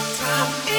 time